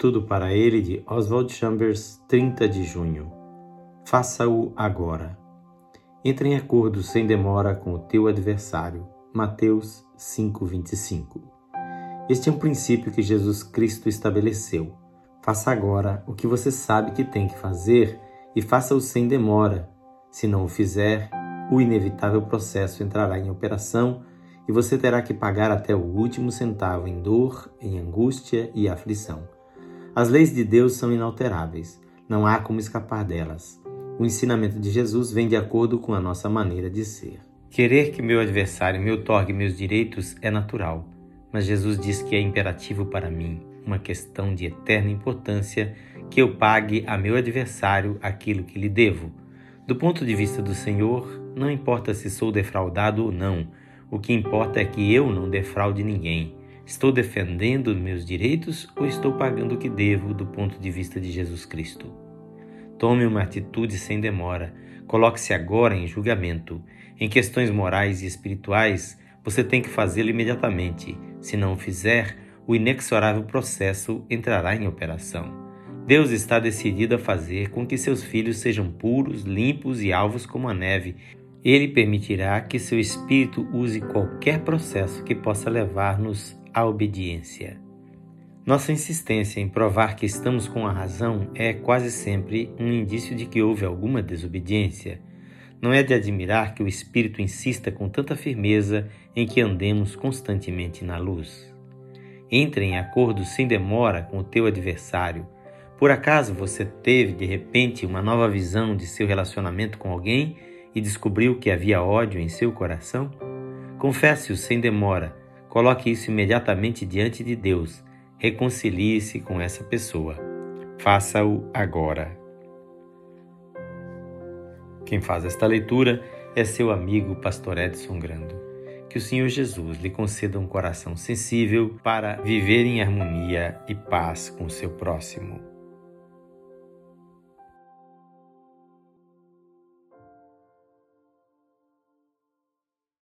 Tudo para ele de Oswald Chambers, 30 de junho. Faça-o agora. Entre em acordo sem demora com o teu adversário. Mateus 5:25. Este é um princípio que Jesus Cristo estabeleceu. Faça agora o que você sabe que tem que fazer e faça-o sem demora. Se não o fizer, o inevitável processo entrará em operação e você terá que pagar até o último centavo em dor, em angústia e aflição. As leis de Deus são inalteráveis, não há como escapar delas. O ensinamento de Jesus vem de acordo com a nossa maneira de ser. Querer que meu adversário me otorgue meus direitos é natural, mas Jesus diz que é imperativo para mim, uma questão de eterna importância, que eu pague a meu adversário aquilo que lhe devo. Do ponto de vista do Senhor, não importa se sou defraudado ou não, o que importa é que eu não defraude ninguém. Estou defendendo meus direitos ou estou pagando o que devo do ponto de vista de Jesus Cristo? Tome uma atitude sem demora. Coloque-se agora em julgamento. Em questões morais e espirituais, você tem que fazê-lo imediatamente. Se não o fizer, o inexorável processo entrará em operação. Deus está decidido a fazer com que seus filhos sejam puros, limpos e alvos como a neve. Ele permitirá que seu espírito use qualquer processo que possa levar-nos a obediência. Nossa insistência em provar que estamos com a razão é quase sempre um indício de que houve alguma desobediência. Não é de admirar que o Espírito insista com tanta firmeza em que andemos constantemente na luz. Entre em acordo sem demora com o teu adversário. Por acaso você teve de repente uma nova visão de seu relacionamento com alguém e descobriu que havia ódio em seu coração? Confesse-o sem demora Coloque isso imediatamente diante de Deus. Reconcilie-se com essa pessoa. Faça-o agora. Quem faz esta leitura é seu amigo Pastor Edson Grando. Que o Senhor Jesus lhe conceda um coração sensível para viver em harmonia e paz com o seu próximo.